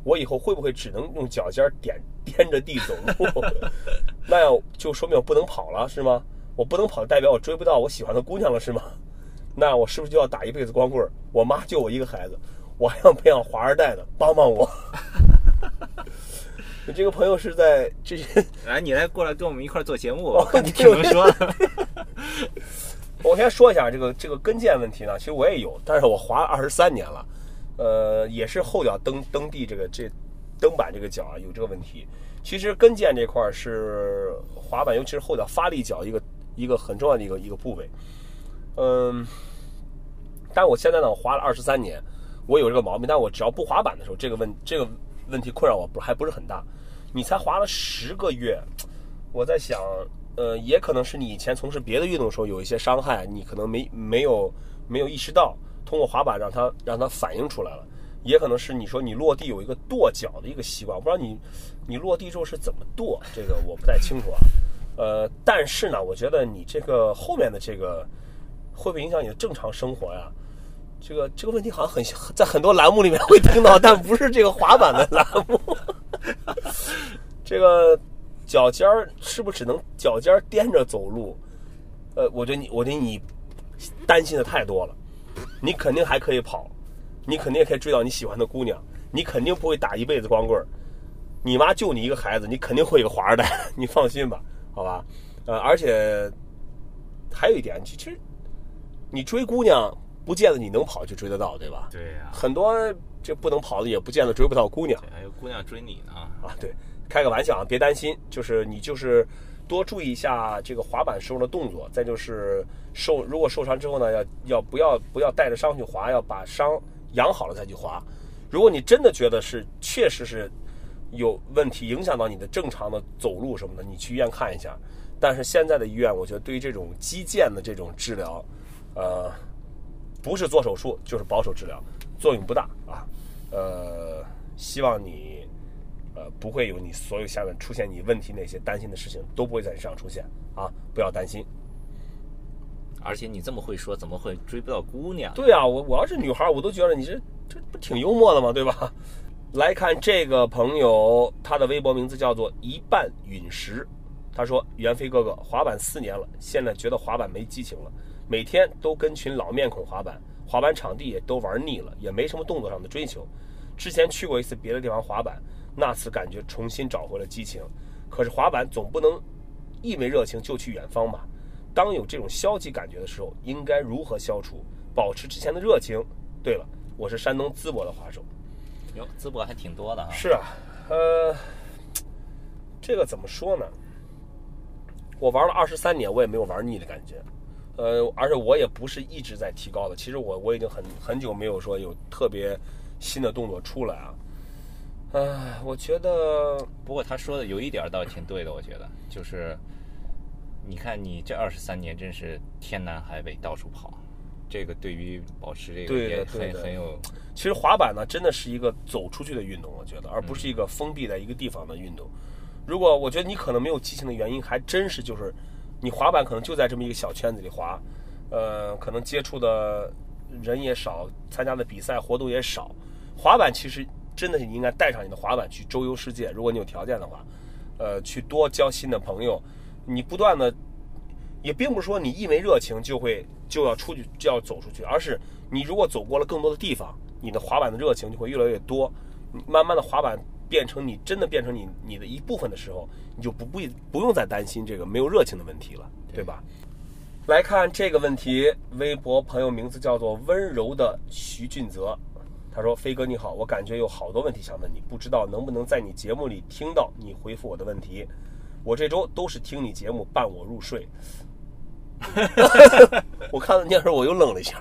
Speaker 1: 我以后会不会只能用脚尖点掂着地走路？[laughs] 那样就说明我不能跑了，是吗？我不能跑，代表我追不到我喜欢的姑娘了，是吗？那我是不是就要打一辈子光棍？我妈就我一个孩子，我还要培养华二代呢，帮帮我！[laughs] 你这个朋友是在这些？[laughs]
Speaker 2: 来，你来过来跟我们一块做节目，
Speaker 1: 哦
Speaker 2: 你挺能说。
Speaker 1: 我先说一下这个这个跟腱问题呢，其实我也有，但是我滑了二十三年了。呃，也是后脚蹬蹬地这个这蹬板这个脚啊有这个问题。其实跟腱这块是滑板，尤其是后脚发力脚一个一个很重要的一个一个部位。嗯，但我现在呢，我滑了二十三年，我有这个毛病，但我只要不滑板的时候，这个问这个问题困扰我不还不是很大。你才滑了十个月，我在想，呃，也可能是你以前从事别的运动的时候有一些伤害，你可能没没有没有意识到。通过滑板让它让它反映出来了，也可能是你说你落地有一个跺脚的一个习惯，我不知道你你落地之后是怎么跺，这个我不太清楚啊。呃，但是呢，我觉得你这个后面的这个会不会影响你的正常生活呀？这个这个问题好像很在很多栏目里面会听到，但不是这个滑板的栏目。这个脚尖儿是不是只能脚尖掂着走路？呃，我觉得你我觉得你担心的太多了。你肯定还可以跑，你肯定也可以追到你喜欢的姑娘，你肯定不会打一辈子光棍。你妈就你一个孩子，你肯定会有个华二代，[laughs] 你放心吧，好吧？呃，而且还有一点，其实你追姑娘不见得你能跑就追得到，对吧？
Speaker 2: 对呀、
Speaker 1: 很多这不能跑的也不见得追不到姑娘
Speaker 2: 对，还有姑娘追你呢。
Speaker 1: 啊。对，开个玩笑啊，别担心，就是你就是多注意一下这个滑板时候的动作，再就是受如果受伤之后呢，要要不要不要带着伤去滑，要把伤养好了再去滑。如果你真的觉得是确实是有问题，影响到你的正常的走路什么的，你去医院看一下。但是现在的医院，我觉得对于这种肌腱的这种治疗，呃，不是做手术就是保守治疗，作用不大啊。呃，希望你呃不会有你所有下面出现你问题那些担心的事情都不会在你身上出现啊，不要担心。
Speaker 2: 而且你这么会说，怎么会追不到姑娘？
Speaker 1: 对啊，我我要是女孩，我都觉得你这这不挺幽默的吗？对吧？[laughs] 来看这个朋友，他的微博名字叫做一半陨石。他说：“袁飞哥哥，滑板四年了，现在觉得滑板没激情了，每天都跟群老面孔滑板，滑板场地也都玩腻了，也没什么动作上的追求。之前去过一次别的地方滑板，那次感觉重新找回了激情。可是滑板总不能一没热情就去远方吧？当有这种消极感觉的时候，应该如何消除，保持之前的热情？对了，我是山东淄博的滑手。
Speaker 2: 哟，淄博还挺多的啊。
Speaker 1: 是啊，呃，这个怎么说呢？我玩了二十三年，我也没有玩腻的感觉。呃，而且我也不是一直在提高的。其实我我已经很很久没有说有特别新的动作出来啊。唉，我觉得
Speaker 2: 不过他说的有一点倒挺对的，我觉得就是，你看你这二十三年真是天南海北到处跑，这个对于保持这个也
Speaker 1: 对
Speaker 2: 很很有
Speaker 1: 其实滑板呢，真的是一个走出去的运动，我觉得，而不是一个封闭在一个地方的运动。如果我觉得你可能没有激情的原因，还真是就是你滑板可能就在这么一个小圈子里滑，呃，可能接触的人也少，参加的比赛活动也少。滑板其实真的是你应该带上你的滑板去周游世界，如果你有条件的话，呃，去多交新的朋友，你不断的也并不是说你一没热情就会就要出去就要走出去，而是你如果走过了更多的地方，你的滑板的热情就会越来越多。慢慢的滑板变成你真的变成你你的一部分的时候，你就不不不用再担心这个没有热情的问题了，对吧？来看这个问题，微博朋友名字叫做温柔的徐俊泽，他说：“飞哥你好，我感觉有好多问题想问你，不知道能不能在你节目里听到你回复我的问题。我这周都是听你节目伴我入睡。[laughs] ”我看到那时候我又愣了一下，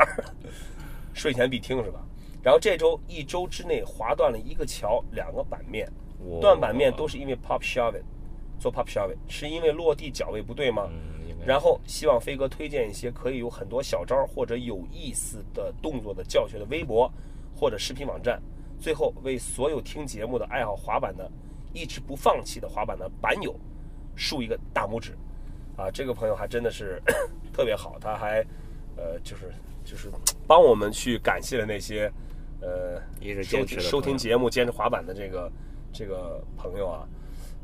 Speaker 1: 睡前必听是吧？然后这周一周之内划断了一个桥，两个版面，断版面都是因为 pop shove，做 pop shove 是因为落地脚位不对吗？
Speaker 2: 嗯，
Speaker 1: 然后希望飞哥推荐一些可以有很多小招或者有意思的动作的教学的微博或者视频网站。最后为所有听节目的爱好滑板的、一直不放弃的滑板的板友竖一个大拇指。啊，这个朋友还真的是 [coughs] 特别好，他还呃就是就是帮我们去感谢了那些呃
Speaker 2: 一直
Speaker 1: 收
Speaker 2: 坚持
Speaker 1: 收听节目、坚持滑板的这个这个朋友啊。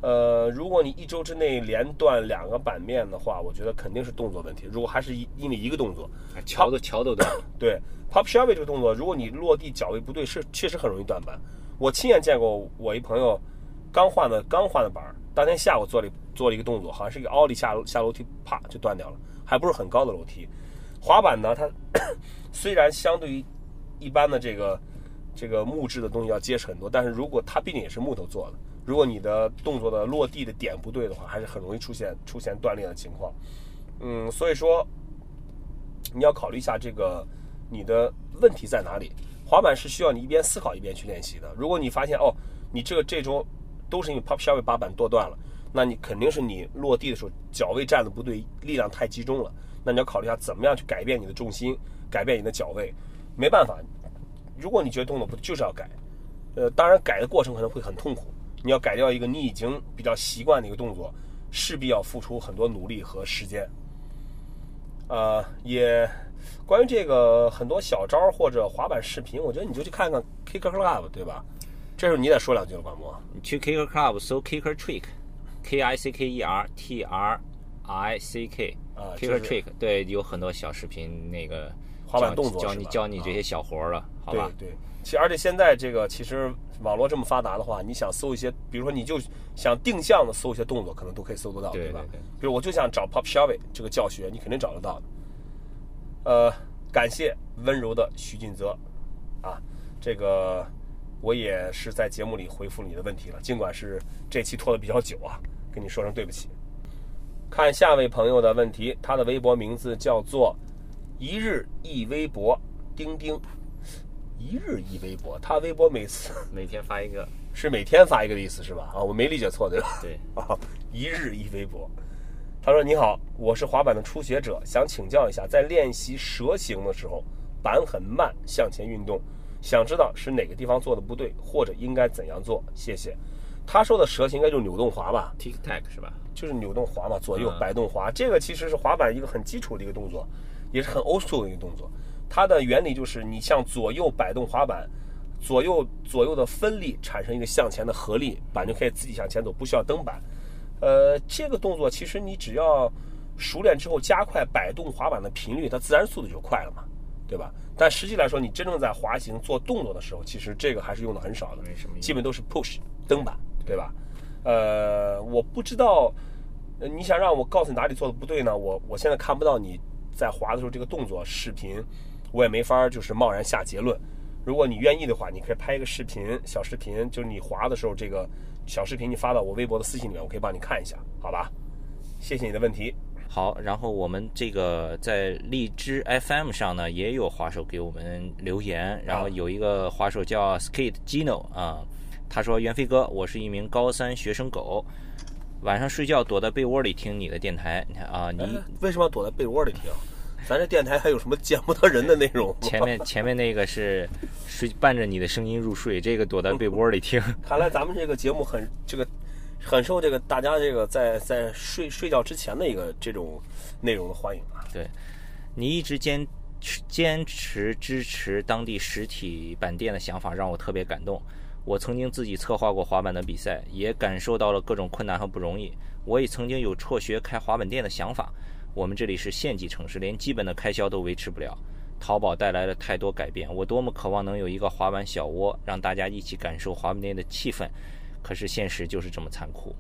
Speaker 1: 呃，如果你一周之内连断两个板面的话，我觉得肯定是动作问题。如果还是一因为一个动作，
Speaker 2: 桥都桥都断了。
Speaker 1: 对 pop shove 这个动作，如果你落地脚位不对，是确实很容易断板。我亲眼见过我一朋友刚换的刚换的板，当天下午做了一做了一个动作，好像是一个奥利下楼下楼梯，啪就断掉了，还不是很高的楼梯。滑板呢，它 [coughs] 虽然相对于一般的这个这个木质的东西要结实很多，但是如果它毕竟也是木头做的，如果你的动作的落地的点不对的话，还是很容易出现出现断裂的情况。嗯，所以说你要考虑一下这个你的问题在哪里。滑板是需要你一边思考一边去练习的。如果你发现哦，你这个这周都是因为 pop shove 把板剁断了，那你肯定是你落地的时候脚位站的不对，力量太集中了。那你要考虑一下怎么样去改变你的重心，改变你的脚位。没办法，如果你觉得动作不对，就是要改。呃，当然改的过程可能会很痛苦。你要改掉一个你已经比较习惯的一个动作，势必要付出很多努力和时间。呃，也关于这个很多小招或者滑板视频，我觉得你就去看看 Kicker Club，对吧？这时候你得说两句了，管墨。
Speaker 2: 你去 Kicker Club 搜 Kicker Trick，K I C K E R T R I C K
Speaker 1: 啊
Speaker 2: ，Kicker Trick，对，有很多小视频，那个
Speaker 1: 滑板动作
Speaker 2: 教你教你这
Speaker 1: 啊
Speaker 2: 些小活儿了，好吧？
Speaker 1: 对对，其实而且现在这个其实网络这么发达的话，你想搜一些，比如说你就想定向的搜一些动作，可能都可以搜得到，吧？
Speaker 2: 对对对
Speaker 1: 比如我就想找 Pop Shove 这个教学，你肯定找得到的。呃，感谢温柔的徐俊泽啊，这个我也是在节目里回复了你的问题了，尽管是这期拖得比较久啊，跟你说声对不起。看下位朋友的问题，他的微博名字叫做一日一微博，钉钉。一日一微博，他微博每次 [laughs]
Speaker 2: 每天发一个，
Speaker 1: 是每天发一个的意思是吧？啊，我没理解错对吧？
Speaker 2: 对，[laughs]
Speaker 1: 啊，一日一微博。他说：“你好，我是滑板的初学者，想请教一下，在练习蛇形的时候，板很慢向前运动，想知道是哪个地方做的不对，或者应该怎样做？谢谢。”他说的蛇形应该就是扭动滑吧
Speaker 2: ？Tic Tac 是吧？
Speaker 1: 就是扭动滑嘛，左右
Speaker 2: 嗯
Speaker 1: 摆动滑，这个其实是滑板一个很基础的一个动作，也是很 old school 的一个动作。它的原理就是你向左右摆动滑板，左右左右的分力产生一个向前的合力，板就可以自己向前走，不需要蹬板。呃，这个动作其实你只要熟练之后加快摆动滑板的频率，它自然速度就快了嘛，对吧？但实际来说，你真正在滑行做动作的时候，其实这个还是用的很少的，基本都是 push 蹬板，对吧？呃，我不知道，你想让我告诉你哪里做的不对呢？我我现在看不到你在滑的时候这个动作视频，我也没法儿就是贸然下结论。如果你愿意的话，你可以拍一个视频，小视频，就是你滑的时候这个小视频，你发到我微博的私信里面，我可以帮你看一下，好吧？谢谢你的问题。
Speaker 2: 好，然后我们这个在荔枝 FM 上呢，也有滑手给我们留言，然后有一个滑手叫 Skate Gino 啊，他说：“袁飞哥，我是一名高三学生狗，晚上睡觉躲在被窝里听你的电台你看啊，你
Speaker 1: 哎为什么要躲在被窝里听？咱这电台还有什么见不得人的内容？
Speaker 2: 前面前面那个是睡伴着你的声音入睡，这个躲在被窝里听。[laughs]
Speaker 1: 看来咱们这个节目很这个很受这个大家这个在在睡睡觉之前的一个这种内容的欢迎啊。
Speaker 2: 对，你一直坚持坚持支持当地实体板店的想法，让我特别感动。我曾经自己策划过滑板的比赛，也感受到了各种困难和不容易。我也曾经有辍学开滑板店的想法。我们这里是县级城市，连基本的开销都维持不了。淘宝带来了太多改变，我多么渴望能有一个滑板小窝，让大家一起感受滑板店的气氛。可是现实就是这么残酷。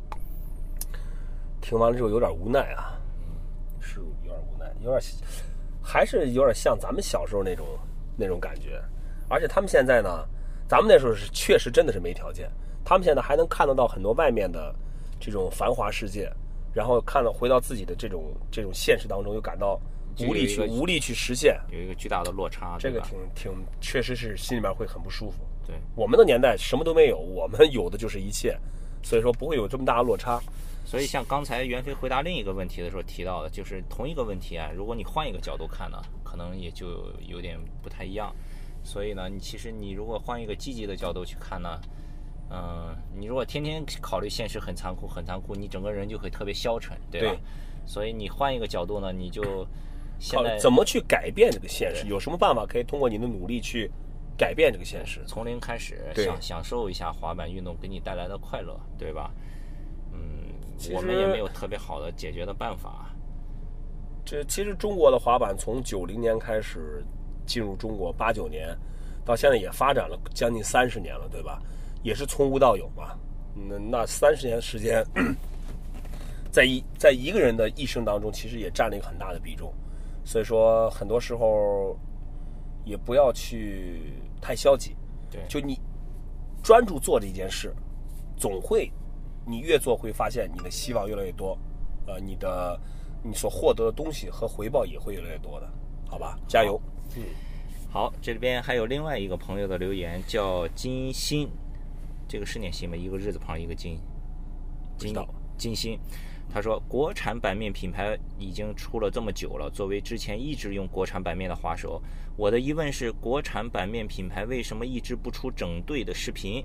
Speaker 1: 听完了之后有点无奈啊，是有点无奈，有点还是有点像咱们小时候那种那种感觉。而且他们现在呢，咱们那时候是确实真的是没条件，他们现在还能看得到很多外面的这种繁华世界，然后看到回到自己的这种这种现实当中，又感到无力去无力去实现。
Speaker 2: 有一个巨大的落差，
Speaker 1: 这个挺挺，确实是心里面会很不舒服。
Speaker 2: 对，
Speaker 1: 我们的年代什么都没有，[laughs] 我们有的就是一切，所以说不会有这么大的落差。
Speaker 2: 所以像刚才袁飞回答另一个问题的时候提到的，就是同一个问题啊，如果你换一个角度看呢，可能也就有点不太一样。所以呢，你其实你如果换一个积极的角度去看呢，嗯、你如果天天考虑现实很残酷很残酷，你整个人就会特别消沉，对吧？
Speaker 1: 对
Speaker 2: 所以你换一个角度呢，你就现在
Speaker 1: 怎么去改变这个现实？有什么办法可以通过你的努力去改变这个现实？
Speaker 2: 从零开始，
Speaker 1: 对
Speaker 2: 享享受一下滑板运动给你带来的快乐，对吧？嗯，我们也没有特别好的解决的办法。
Speaker 1: 这其实中国的滑板从九零年开始进入中国，八九年到现在也发展了将近三十年了，对吧？也是从无到有嘛。那那三十年时间，在一在一个人的一生当中，其实也占了一个很大的比重。所以说，很多时候也不要去太消极。
Speaker 2: 对
Speaker 1: 就你专注做这件事，总会你越做会发现你的希望越来越多，呃，你的你所获得的东西和回报也会越来越多的，好吧？加油！
Speaker 2: 嗯好，这里边还有另外一个朋友的留言，叫金鑫，这个是念鑫吗？一个日字旁，一个金，金金鑫。他说，国产板面品牌已经出了这么久了，作为之前一直用国产板面的滑手，我的疑问是，国产板面品牌为什么一直不出整队的视频？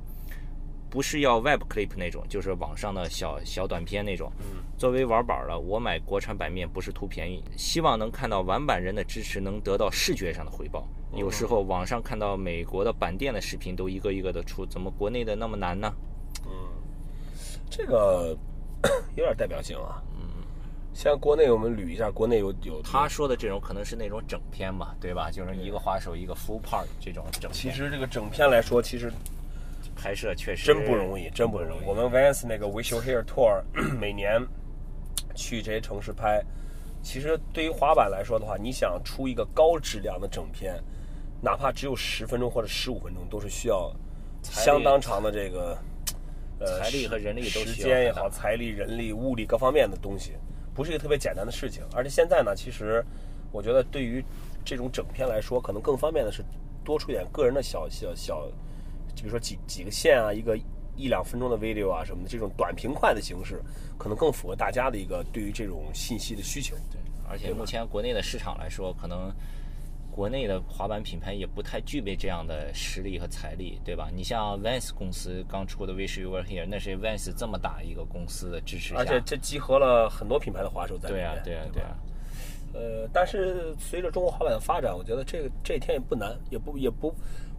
Speaker 2: 不是要 web clip 那种，就是网上的小小短片那种。作为玩板的，我买国产版面不是图便宜，希望能看到玩板人的支持，能得到视觉上的回报。有时候网上看到美国的板店的视频都一个一个的出，怎么国内的那么难呢？
Speaker 1: 嗯这个 [coughs] 有点代表性啊。嗯，像国内我们捋一下，国内有有
Speaker 2: 他说的这种可能是那种整片吧，对吧？就是一个滑手一个 full part 这种整片。
Speaker 1: 其实这个整片来说，其实
Speaker 2: 拍摄确实
Speaker 1: 真不容易，真不容易。我们 Vans 那个 Wish You Here Tour 每年去这些城市拍，其实对于滑板来说的话，你想出一个高质量的整片，哪怕只有十分钟或者十五分钟，都是需要相当长的这个呃
Speaker 2: 财力和人力都
Speaker 1: 时间也好，财力、人力、物力各方面的东西，不是一个特别简单的事情。而且现在呢，其实我觉得对于这种整片来说，可能更方便的是多出点个人的小小小，就比如说几几个线啊，一个一两分钟的 video 啊什么的，这种短平快的形式，可能更符合大家的一个对于这种信息的需求。
Speaker 2: 对，而且目前国内的市场来说，可能国内的滑板品牌也不太具备这样的实力和财力，对吧？你像 Vans 公司刚出的 Wish You Were Here，那是 Vans 这么大一个公司的支持下，
Speaker 1: 而且这集合了很多品牌的滑手在里面。
Speaker 2: 对啊，对啊，对啊，
Speaker 1: 呃，但是随着中国滑板的发展，我觉得这个这一天也不难，也不也不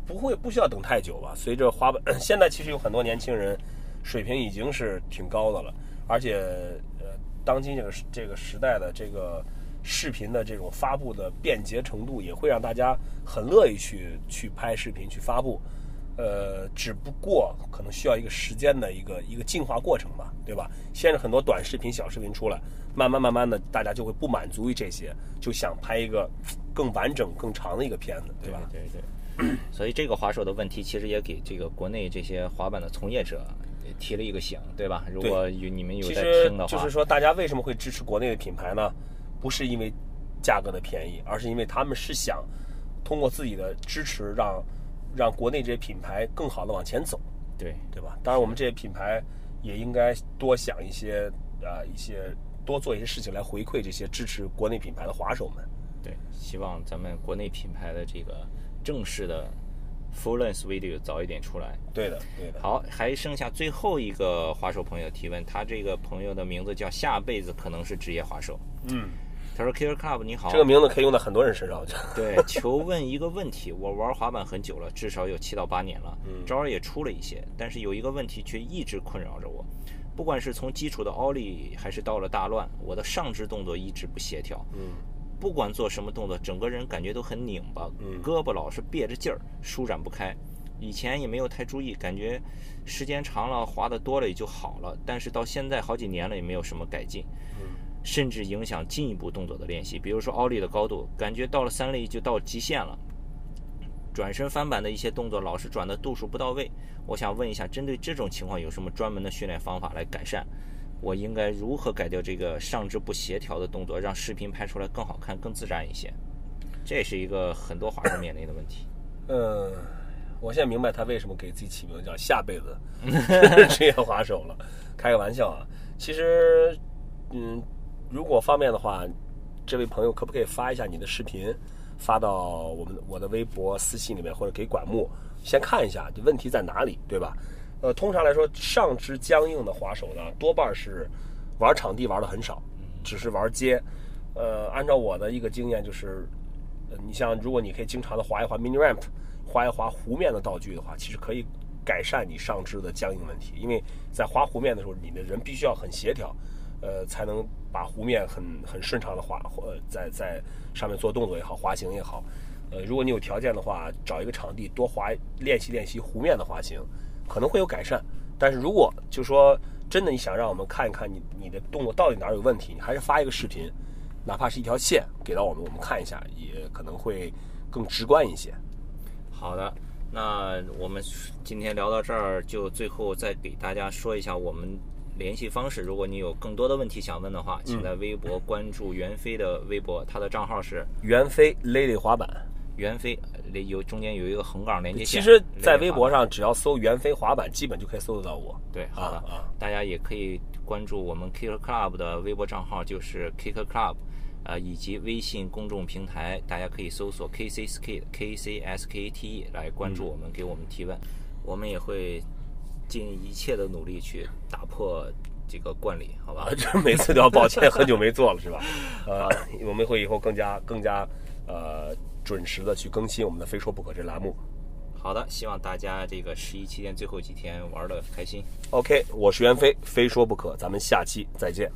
Speaker 1: 不会不需要等太久吧。随着滑板，[coughs] 现在其实有很多年轻人水平已经是挺高的了，而且呃，当今这个这个时代的这个视频的这种发布的便捷程度，也会让大家很乐意去去拍视频去发布。呃，只不过可能需要一个时间的一个一个进化过程吧，对吧？现在很多短视频、小视频出来，慢慢慢慢的，大家就会不满足于这些，就想拍一个更完整、更长的一个片子，对吧？
Speaker 2: 对对。[clears throat] 所以这个滑手的问题，其实也给这个国内这些滑板的从业者提了一个醒，对吧？如果有你们有在听的话，
Speaker 1: 就是说，大家为什么会支持国内的品牌呢？不是因为价格的便宜，而是因为他们是想通过自己的支持让，让国内这些品牌更好的往前走。
Speaker 2: 对
Speaker 1: 对吧？当然，我们这些品牌也应该多想一些啊、一些多做一些事情来回馈这些支持国内品牌的滑手们。
Speaker 2: 对，希望咱们国内品牌的这个正式的 full length video 早一点出来。
Speaker 1: 对的，对的。
Speaker 2: 好，还剩下最后一个滑手朋友提问，他这个朋友的名字叫下辈子可能是职业滑手。
Speaker 1: 嗯，
Speaker 2: 他说：“Killer Club 你好，
Speaker 1: 这个名字可以用在很多人身上，我觉得。
Speaker 2: 对，[laughs] 求问一个问题，我玩滑板很久了，至少有七到八年了，招儿也出了一些，但是有一个问题却一直困扰着我。不管是从基础的奥利，还是到了大乱，我的上肢动作一直不协调。
Speaker 1: 嗯，
Speaker 2: 不管做什么动作，整个人感觉都很拧巴，胳膊老是别着劲儿，舒展不开。以前也没有太注意，感觉时间长了，滑的多了也就好了。但是到现在好几年了，也没有什么改进，甚至影响进一步动作的练习。比如说奥利的高度，感觉到了三类就到极限了。转身翻板的一些动作老是转的度数不到位，我想问一下，针对这种情况有什么专门的训练方法来改善？我应该如何改掉这个上肢不协调的动作，让视频拍出来更好看、更自然一些？这是一个很多滑手面临的问题。
Speaker 1: 嗯，我现在明白他为什么给自己起名叫下辈子职业滑手了。开个玩笑啊，其实，嗯，如果方便的话，这位朋友可不可以发一下你的视频，发到我们我的微博私信里面，或者给管木先看一下，这问题在哪里，对吧？呃，通常来说，上肢僵硬的滑手呢，多半是玩场地玩的很少，只是玩街。呃，按照我的一个经验，就是，呃，你像如果你可以经常的滑一滑 mini ramp，滑一滑湖面的道具的话，其实可以改善你上肢的僵硬问题。因为在滑湖面的时候，你的人必须要很协调，呃，才能把湖面很很顺畅的滑，呃，在在上面做动作也好，滑行也好。呃，如果你有条件的话，找一个场地多滑练习练习湖面的滑行，可能会有改善。但是如果就说真的你想让我们看一看你你的动作到底哪儿有问题，你还是发一个视频，哪怕是一条线给到我们，我们看一下，也可能会更直观一些。
Speaker 2: 好的，那我们今天聊到这儿，就最后再给大家说一下我们联系方式。如果你有更多的问题想问的话，请在微博关注袁飞的微博，他的账号是
Speaker 1: 袁飞 Lily 滑板，
Speaker 2: 袁飞，有中间有一个横杠连接线。
Speaker 1: 其实，在微博上只要搜袁飞滑板，基本就可以搜得到我。
Speaker 2: 对，好的，大家也可以关注我们 Kicker Club 的微博账号，就是 Kicker Club，呃，以及微信公众平台，大家可以搜索 KC Skate K C S K A T E 来关注我们，给我们提问，我们也会尽一切的努力去打破这个惯例，好吧
Speaker 1: 啊，？这每次都要抱歉，[laughs] 很久没做了，是吧？[laughs] 呃，我们会以后更加更加呃准时的去更新我们的《非说不可》这栏目。
Speaker 2: 好的，希望大家这个十一期间最后几天玩的开心。
Speaker 1: OK，我是袁飞，非说不可，咱们下期再见。